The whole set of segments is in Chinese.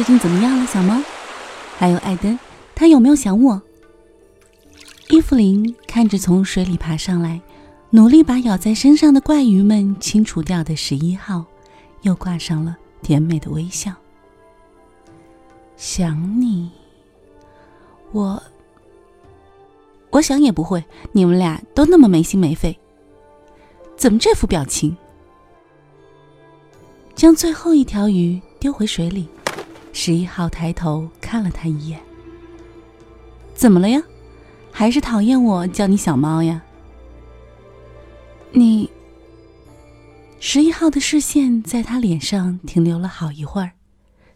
最近怎么样了，小猫？还有艾登，他有没有想我？伊芙琳看着从水里爬上来，努力把咬在身上的怪鱼们清除掉的十一号，又挂上了甜美的微笑。想你，我，我想也不会，你们俩都那么没心没肺，怎么这副表情？将最后一条鱼丢回水里，十一号抬头看了他一眼。怎么了呀？还是讨厌我叫你小猫呀？你。十一号的视线在他脸上停留了好一会儿，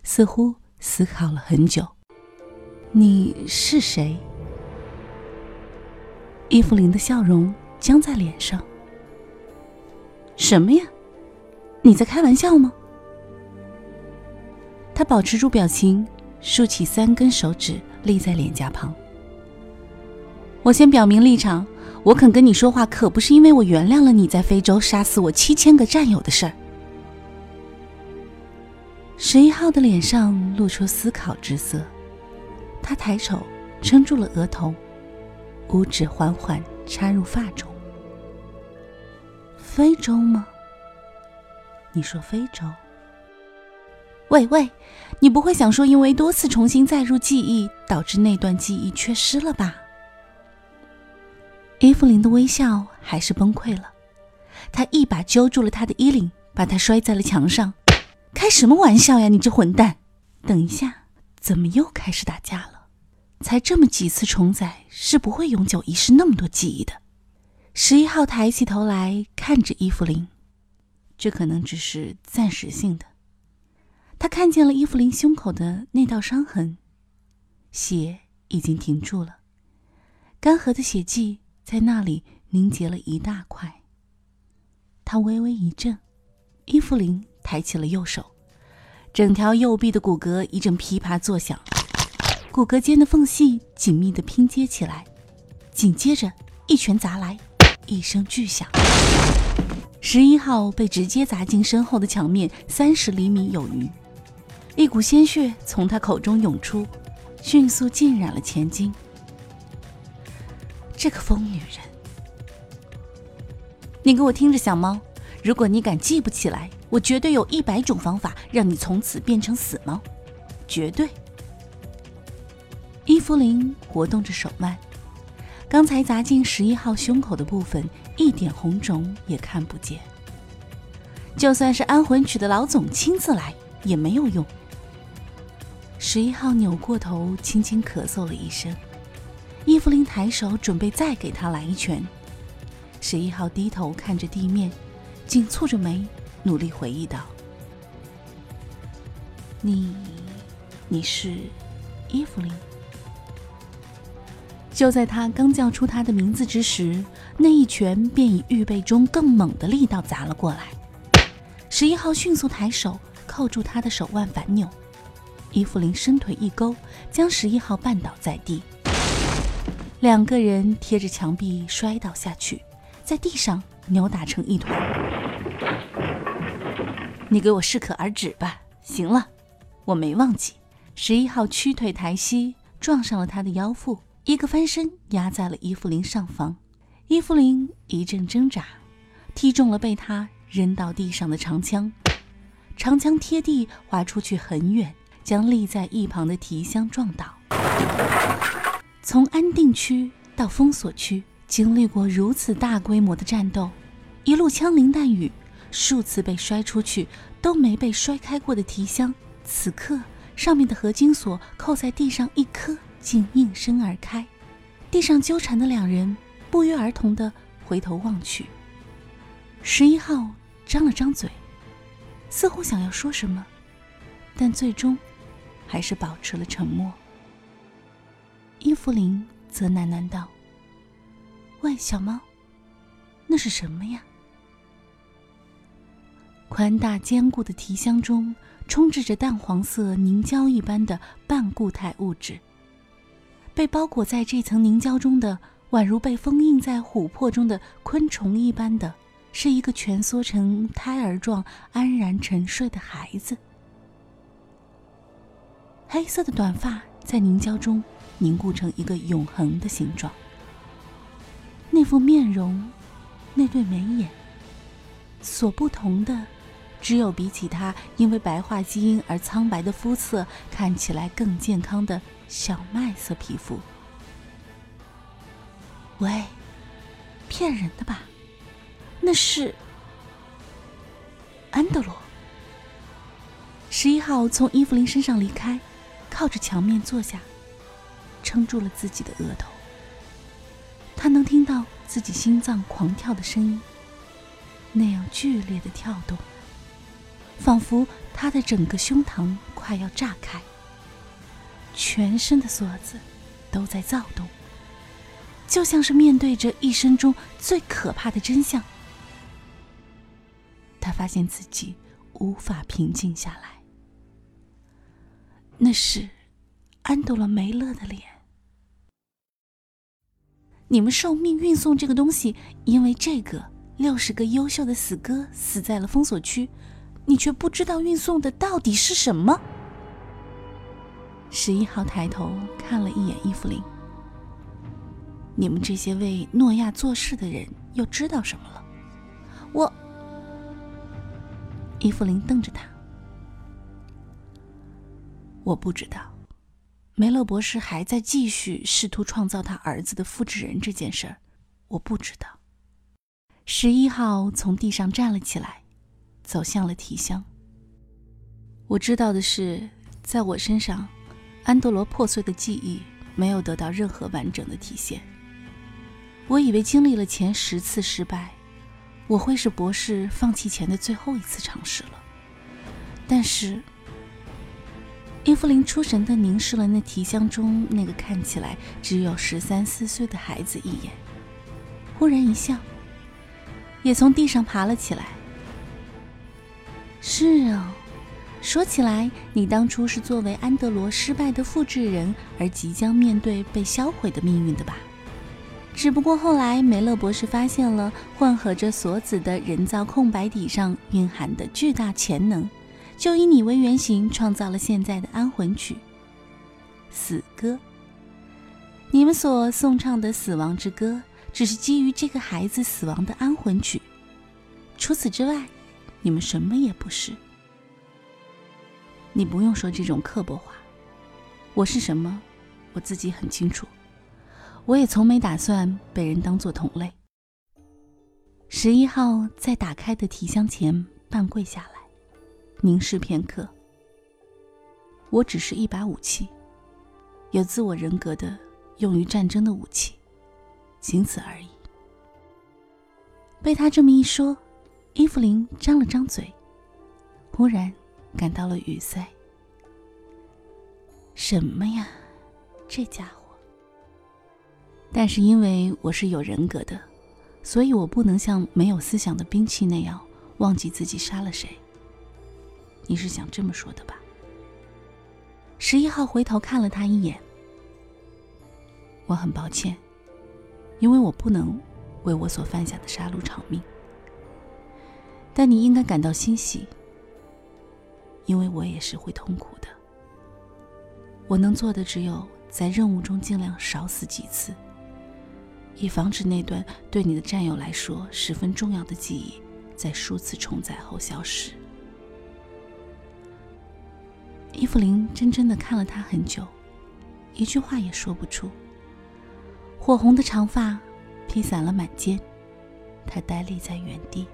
似乎思考了很久。你是谁？伊芙琳的笑容僵在脸上。什么呀？你在开玩笑吗？他保持住表情，竖起三根手指立在脸颊旁。我先表明立场，我肯跟你说话，可不是因为我原谅了你在非洲杀死我七千个战友的事儿。十一号的脸上露出思考之色，他抬手撑住了额头，五指缓缓插入发中。非洲吗？你说非洲？喂喂，你不会想说因为多次重新载入记忆，导致那段记忆缺失了吧？伊芙琳的微笑还是崩溃了，他一把揪住了他的衣领，把他摔在了墙上。开什么玩笑呀，你这混蛋！等一下，怎么又开始打架了？才这么几次重载，是不会永久遗失那么多记忆的。十一号抬起头来看着伊芙琳，这可能只是暂时性的。他看见了伊芙琳胸口的那道伤痕，血已经停住了，干涸的血迹。在那里凝结了一大块。他微微一震，伊芙琳抬起了右手，整条右臂的骨骼一阵噼啪作响，骨骼间的缝隙紧密的拼接起来。紧接着，一拳砸来，一声巨响，十一号被直接砸进身后的墙面三十厘米有余，一股鲜血从他口中涌出，迅速浸染了前襟。这个疯女人！你给我听着，小猫，如果你敢记不起来，我绝对有一百种方法让你从此变成死猫，绝对！伊芙琳活动着手腕，刚才砸进十一号胸口的部分一点红肿也看不见。就算是安魂曲的老总亲自来也没有用。十一号扭过头，轻轻咳嗽了一声。伊芙琳抬手准备再给他来一拳，十一号低头看着地面，紧蹙着眉，努力回忆道：“你，你是伊芙琳。”就在他刚叫出他的名字之时，那一拳便以预备中更猛的力道砸了过来。十一号迅速抬手扣住他的手腕反扭，伊芙琳伸腿一勾，将十一号绊倒在地。两个人贴着墙壁摔倒下去，在地上扭打成一团。你给我适可而止吧。行了，我没忘记。十一号屈腿抬膝，撞上了他的腰腹，一个翻身压在了伊芙琳上方。伊芙琳一阵挣扎，踢中了被他扔到地上的长枪，长枪贴地滑出去很远，将立在一旁的提箱撞倒。从安定区到封锁区，经历过如此大规模的战斗，一路枪林弹雨，数次被摔出去都没被摔开过的提箱，此刻上面的合金锁扣在地上一颗，竟应声而开。地上纠缠的两人不约而同地回头望去。十一号张了张嘴，似乎想要说什么，但最终还是保持了沉默。伊芙琳则喃喃道：“喂，小猫，那是什么呀？”宽大坚固的提箱中充斥着淡黄色凝胶一般的半固态物质。被包裹在这层凝胶中的，宛如被封印在琥珀中的昆虫一般的，是一个蜷缩成胎儿状、安然沉睡的孩子。黑色的短发在凝胶中凝固成一个永恒的形状。那副面容，那对眉眼，所不同的，只有比起他因为白化基因而苍白的肤色，看起来更健康的小麦色皮肤。喂，骗人的吧？那是安德罗。十一号从伊芙琳身上离开，靠着墙面坐下，撑住了自己的额头。他能听到自己心脏狂跳的声音，那样剧烈的跳动，仿佛他的整个胸膛快要炸开，全身的锁子都在躁动，就像是面对着一生中最可怕的真相。他发现自己无法平静下来。那是安德罗梅勒的脸。你们受命运送这个东西，因为这个六十个优秀的死哥死在了封锁区，你却不知道运送的到底是什么。十一号抬头看了一眼伊芙琳。你们这些为诺亚做事的人又知道什么了？我。伊芙琳瞪着他。我不知道，梅勒博士还在继续试图创造他儿子的复制人这件事儿，我不知道。十一号从地上站了起来，走向了提箱。我知道的是，在我身上，安德罗破碎的记忆没有得到任何完整的体现。我以为经历了前十次失败，我会是博士放弃前的最后一次尝试了，但是。伊芙琳出神的凝视了那提箱中那个看起来只有十三四岁的孩子一眼，忽然一笑，也从地上爬了起来。是哦，说起来，你当初是作为安德罗失败的复制人而即将面对被销毁的命运的吧？只不过后来梅勒博士发现了混合着锁子的人造空白底上蕴含的巨大潜能。就以你为原型，创造了现在的安魂曲《死歌》。你们所颂唱的死亡之歌，只是基于这个孩子死亡的安魂曲。除此之外，你们什么也不是。你不用说这种刻薄话。我是什么，我自己很清楚。我也从没打算被人当作同类。十一号在打开的提箱前半跪下来。凝视片刻，我只是一把武器，有自我人格的、用于战争的武器，仅此而已。被他这么一说，伊芙琳张了张嘴，忽然感到了语塞。什么呀，这家伙！但是因为我是有人格的，所以我不能像没有思想的兵器那样忘记自己杀了谁。你是想这么说的吧？十一号回头看了他一眼。我很抱歉，因为我不能为我所犯下的杀戮偿命。但你应该感到欣喜，因为我也是会痛苦的。我能做的只有在任务中尽量少死几次，以防止那段对你的战友来说十分重要的记忆在数次重载后消失。伊芙琳怔怔的看了他很久，一句话也说不出。火红的长发披散了满肩，他呆立在原地，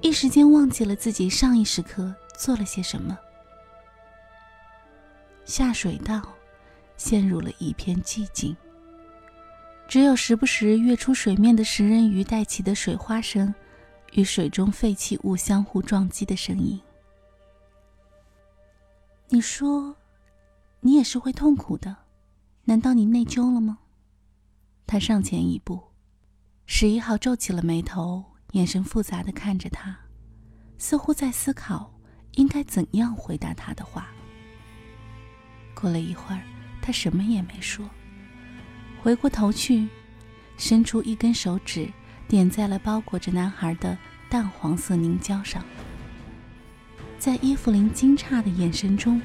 一时间忘记了自己上一时刻做了些什么。下水道陷入了一片寂静，只有时不时跃出水面的食人鱼带起的水花声，与水中废弃物相互撞击的声音。你说，你也是会痛苦的，难道你内疚了吗？他上前一步，十一号皱起了眉头，眼神复杂的看着他，似乎在思考应该怎样回答他的话。过了一会儿，他什么也没说，回过头去，伸出一根手指，点在了包裹着男孩的淡黄色凝胶上。在伊芙琳惊诧的眼神中，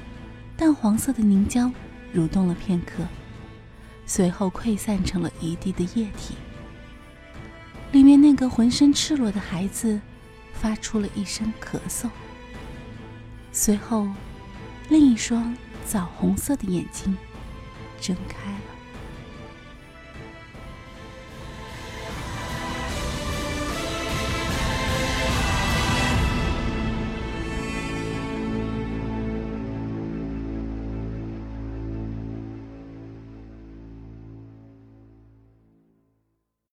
淡黄色的凝胶蠕动了片刻，随后溃散成了一地的液体。里面那个浑身赤裸的孩子发出了一声咳嗽，随后，另一双枣红色的眼睛睁开了。